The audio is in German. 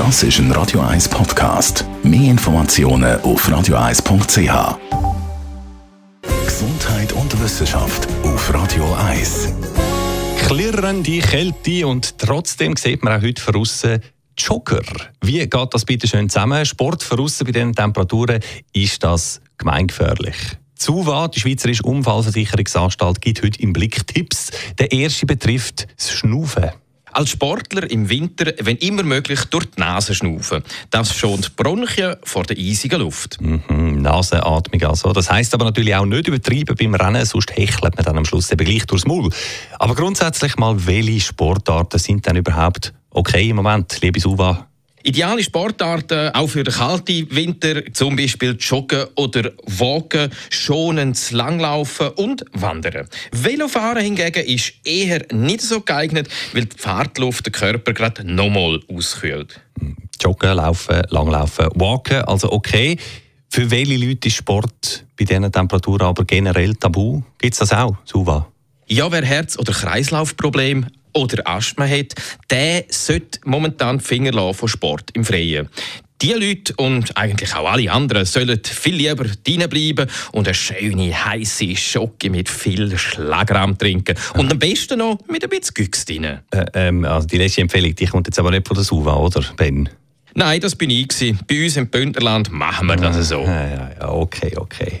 Das ist ein Radio 1 Podcast. Mehr Informationen auf radio1.ch. Gesundheit und Wissenschaft auf Radio 1. Klirrende Kälte und trotzdem sieht man auch heute von außen Jogger. Wie geht das bitte schön zusammen? Sport von bei diesen Temperaturen, ist das gemeingefährlich? ZUWA, die Schweizerische Unfallversicherungsanstalt, gibt heute im Blick Tipps. Der erste betrifft das Schnaufen. Als Sportler im Winter, wenn immer möglich, durch die Nase schnaufen. Das schont Bronchien vor der eisigen Luft. Mhm, Nasenatmung also. Das heisst aber natürlich auch nicht übertreiben beim Rennen, sonst hechelt man dann am Schluss eben gleich durchs Maul. Aber grundsätzlich mal, welche Sportarten sind denn überhaupt okay im Moment, liebe Suva? Ideale Sportarten auch für den kalten Winter, zum Beispiel Joggen oder Walken, schonend Langlaufen und Wandern. Velofahren hingegen ist eher nicht so geeignet, weil die Fahrtluft den Körper gerade nochmal auskühlt. Joggen, Laufen, Langlaufen, Walken, also okay. Für welche Leute ist Sport bei diesen Temperaturen aber generell tabu? Gibt es das auch, Suva? Ja, wer Herz- oder Kreislaufprobleme oder Asthma hat, der sollte momentan die Finger von Sport im Freien. Die Leute und eigentlich auch alle anderen sollen viel lieber drinnen bleiben und eine schöne, heiße Schocke mit viel Schlagrahm trinken. Und am besten noch mit ein bisschen Güchs drin. Äh, ähm, also die letzte Empfehlung die kommt jetzt aber nicht von der Suva, oder, Ben? Nein, das bin ich. Bei uns im Bündnerland machen wir das so. Ja, ja, ja, okay, okay.